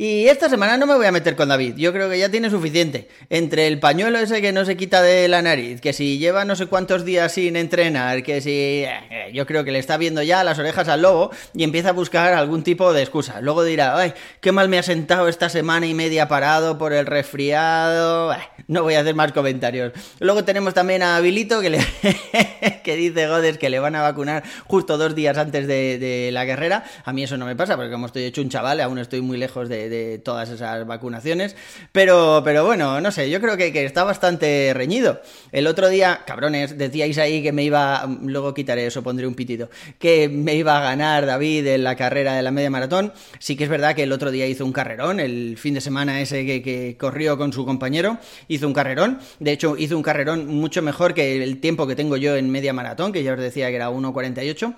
Y esta semana no me voy a meter con David, yo creo que ya tiene suficiente. Entre el pañuelo ese que no se quita de la nariz, que si lleva no sé cuántos días sin entrenar, que si... Eh, yo creo que le está viendo ya las orejas al lobo y empieza a buscar algún tipo de excusa. Luego dirá, ay, qué mal me ha sentado esta semana y media parado por el resfriado. no voy a hacer más comentarios. Luego tenemos también a Bilito que, le que dice Godes que le van a vacunar justo dos días antes de, de la guerrera. A mí eso no me pasa porque como estoy hecho un chaval, aún estoy muy lejos de de, todas esas vacunaciones. Pero, pero bueno, no sé, yo creo que, está bastante reñido. El otro día, cabrones, decíais ahí que me iba, luego quitaré eso, pondré un pitito, que me iba a ganar David en la carrera de la media maratón. Sí que es verdad que el otro día hizo un carrerón, el fin de semana ese que, que corrió con su compañero, hizo un carrerón. De hecho, hizo un carrerón mucho mejor que el tiempo que tengo yo en media maratón, que ya os decía que era 1.48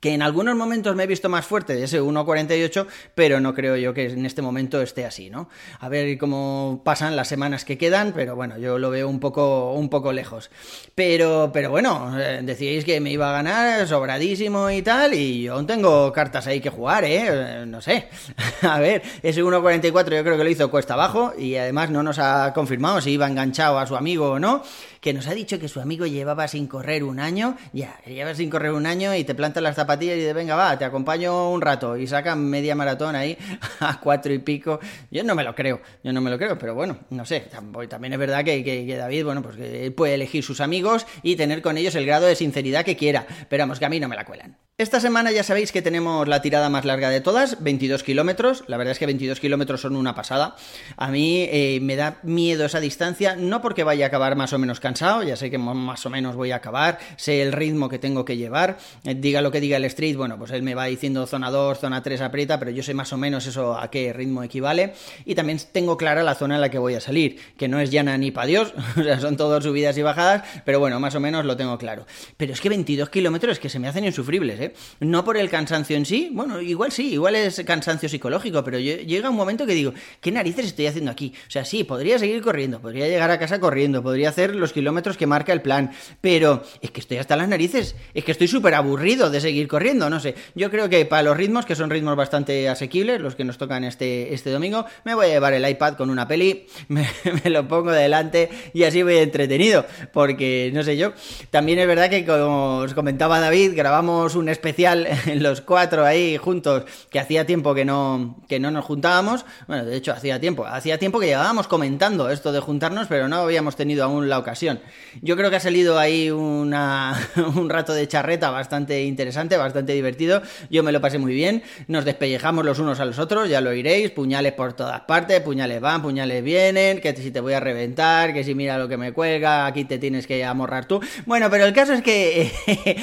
que en algunos momentos me he visto más fuerte de ese 1.48, pero no creo yo que en este momento esté así, ¿no? A ver cómo pasan las semanas que quedan, pero bueno, yo lo veo un poco, un poco lejos. Pero, pero bueno, eh, decíais que me iba a ganar sobradísimo y tal, y yo aún tengo cartas ahí que jugar, ¿eh? eh no sé. a ver, ese 1.44 yo creo que lo hizo cuesta abajo, y además no nos ha confirmado si iba enganchado a su amigo o no que nos ha dicho que su amigo llevaba sin correr un año, ya, lleva sin correr un año y te planta las y dice, venga, va, te acompaño un rato y sacan media maratón ahí a cuatro y pico. Yo no me lo creo, yo no me lo creo, pero bueno, no sé, también es verdad que, que, David, bueno, pues que puede elegir sus amigos y tener con ellos el grado de sinceridad que quiera, pero vamos, que a mí no me la cuelan. Esta semana ya sabéis que tenemos la tirada más larga de todas, 22 kilómetros. La verdad es que 22 kilómetros son una pasada. A mí eh, me da miedo esa distancia, no porque vaya a acabar más o menos cansado, ya sé que más o menos voy a acabar, sé el ritmo que tengo que llevar. Eh, diga lo que diga el street, bueno, pues él me va diciendo zona 2, zona 3 aprieta, pero yo sé más o menos eso a qué ritmo equivale. Y también tengo clara la zona en la que voy a salir, que no es llana ni pa' Dios, o sea, son todas subidas y bajadas, pero bueno, más o menos lo tengo claro. Pero es que 22 kilómetros que se me hacen insufribles, ¿eh? No por el cansancio en sí, bueno, igual sí, igual es cansancio psicológico, pero llega un momento que digo, ¿qué narices estoy haciendo aquí? O sea, sí, podría seguir corriendo, podría llegar a casa corriendo, podría hacer los kilómetros que marca el plan, pero es que estoy hasta las narices, es que estoy súper aburrido de seguir corriendo, no sé. Yo creo que para los ritmos, que son ritmos bastante asequibles, los que nos tocan este, este domingo, me voy a llevar el iPad con una peli, me, me lo pongo delante y así voy entretenido, porque no sé yo. También es verdad que, como os comentaba David, grabamos un especial los cuatro ahí juntos, que hacía tiempo que no, que no nos juntábamos. Bueno, de hecho, hacía tiempo. Hacía tiempo que llevábamos comentando esto de juntarnos, pero no habíamos tenido aún la ocasión. Yo creo que ha salido ahí una, un rato de charreta bastante interesante, bastante divertido. Yo me lo pasé muy bien. Nos despellejamos los unos a los otros, ya lo iréis. Puñales por todas partes, puñales van, puñales vienen, que si te voy a reventar, que si mira lo que me cuelga, aquí te tienes que amorrar tú. Bueno, pero el caso es que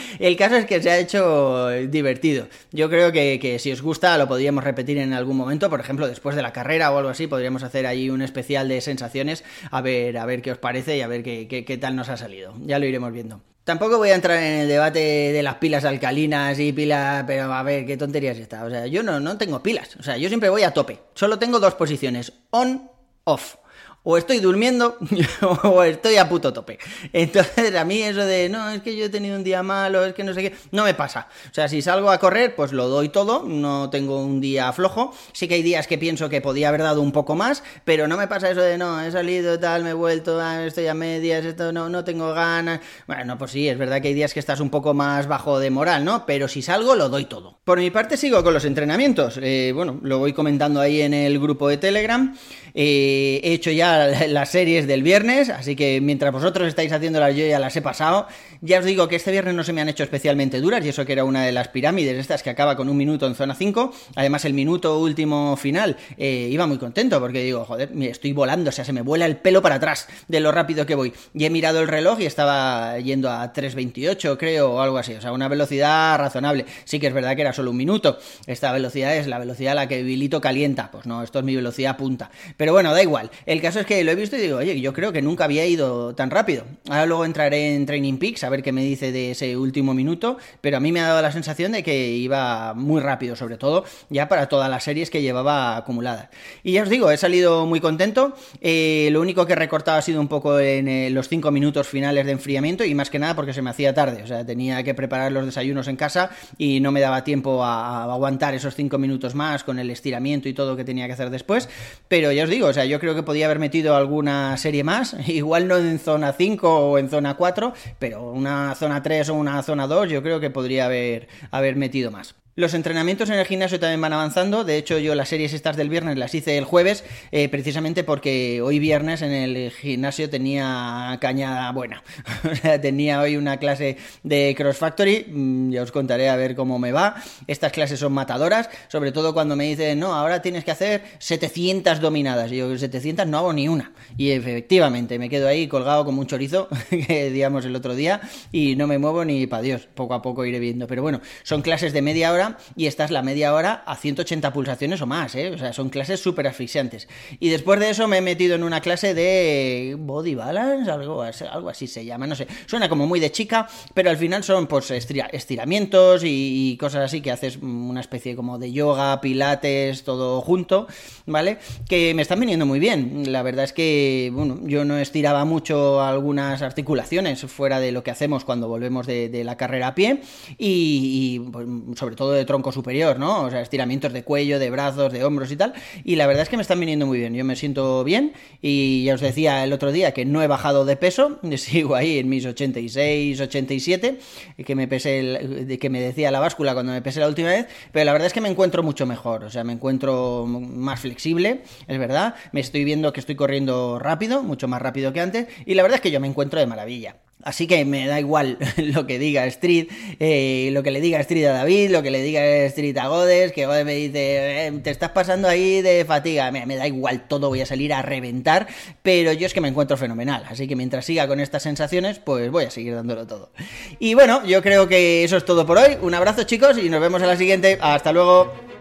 el caso es que se ha hecho divertido. Yo creo que, si os gusta lo podríamos repetir en algún momento, por ejemplo, después de la carrera o algo así, podríamos hacer ahí un especial de sensaciones, a ver, a ver qué os parece y a ver qué, qué tal nos ha salido. Ya lo iremos viendo. Tampoco voy a entrar en el debate de las pilas alcalinas y pilas, pero a ver, qué tonterías está. O sea, yo no, no tengo pilas. O sea, yo siempre voy a tope. Solo tengo dos posiciones, on, off o estoy durmiendo o estoy a puto tope. Entonces, a mí eso de, no, es que yo he tenido un día malo, es que no sé qué, no me pasa. O sea, si salgo a correr, pues lo doy todo, no tengo un día flojo. Sí que hay días que pienso que podía haber dado un poco más, pero no me pasa eso de, no, he salido tal, me he vuelto, ah, estoy a medias, esto no, no tengo ganas. Bueno, pues sí, es verdad que hay días que estás un poco más bajo de moral, ¿no? Pero si salgo, lo doy todo. Por mi parte, sigo con los entrenamientos. Eh, bueno, lo voy comentando ahí en el grupo de Telegram. Eh, he hecho ya las series del viernes, así que mientras vosotros estáis haciéndolas yo ya las he pasado. Ya os digo que este viernes no se me han hecho especialmente duras, y eso que era una de las pirámides estas que acaba con un minuto en zona 5. Además, el minuto último final eh, iba muy contento porque digo, joder, estoy volando, o sea, se me vuela el pelo para atrás de lo rápido que voy. Y he mirado el reloj y estaba yendo a 3.28, creo, o algo así, o sea, una velocidad razonable. Sí que es verdad que era solo un minuto. Esta velocidad es la velocidad a la que Bilito calienta. Pues no, esto es mi velocidad punta. Pero bueno, da igual. El caso es que lo he visto y digo, oye, yo creo que nunca había ido tan rápido. Ahora luego entraré en Training Peaks a ver qué me dice de ese último minuto, pero a mí me ha dado la sensación de que iba muy rápido, sobre todo ya para todas las series que llevaba acumuladas. Y ya os digo, he salido muy contento. Eh, lo único que he recortado ha sido un poco en eh, los cinco minutos finales de enfriamiento y más que nada porque se me hacía tarde. O sea, tenía que preparar los desayunos en casa y no me daba tiempo a, aguantar esos cinco minutos más con el estiramiento y todo que tenía que hacer después. Pero ya os digo, o sea, yo creo que podía haber metido alguna serie más, igual no en zona 5 o en zona 4, pero una zona 3 o una zona 2 yo creo que podría haber, haber metido más. Los entrenamientos en el gimnasio también van avanzando. De hecho, yo las series estas del viernes las hice el jueves, eh, precisamente porque hoy viernes en el gimnasio tenía caña buena. o sea, tenía hoy una clase de Cross Factory. Mm, ya os contaré a ver cómo me va. Estas clases son matadoras, sobre todo cuando me dicen, no, ahora tienes que hacer 700 dominadas. Y yo, 700 no hago ni una. Y efectivamente, me quedo ahí colgado como un chorizo, que digamos el otro día, y no me muevo ni para Dios. Poco a poco iré viendo. Pero bueno, son clases de media hora y esta es la media hora a 180 pulsaciones o más, ¿eh? O sea, son clases súper asfixiantes. Y después de eso me he metido en una clase de body balance, algo, algo así se llama, no sé. Suena como muy de chica, pero al final son pues estiramientos y, cosas así que haces una especie como de yoga, pilates, todo junto, ¿vale? Que me están viniendo muy bien. La verdad es que, bueno, yo no estiraba mucho algunas articulaciones fuera de lo que hacemos cuando volvemos de, la carrera a pie y, pues, sobre todo de tronco superior, ¿no? O sea, estiramientos de cuello, de brazos, de hombros y tal. Y la verdad es que me están viniendo muy bien. Yo me siento bien y ya os decía el otro día que no he bajado de peso, sigo ahí en mis 86, 87, que me pesé que me decía la báscula cuando me pesé la última vez, pero la verdad es que me encuentro mucho mejor, o sea, me encuentro más flexible, es verdad, me estoy viendo que estoy corriendo rápido, mucho más rápido que antes, y la verdad es que yo me encuentro de maravilla. Así que me da igual lo que diga Street, eh, lo que le diga Street a David, lo que le diga Street a Godes, que Godes me dice, eh, te estás pasando ahí de fatiga. Me, me, da igual todo, voy a salir a reventar, pero yo es que me encuentro fenomenal. Así que mientras siga con estas sensaciones, pues voy a seguir dándolo todo. Y bueno, yo creo que eso es todo por hoy. Un abrazo chicos y nos vemos en la siguiente. Hasta luego.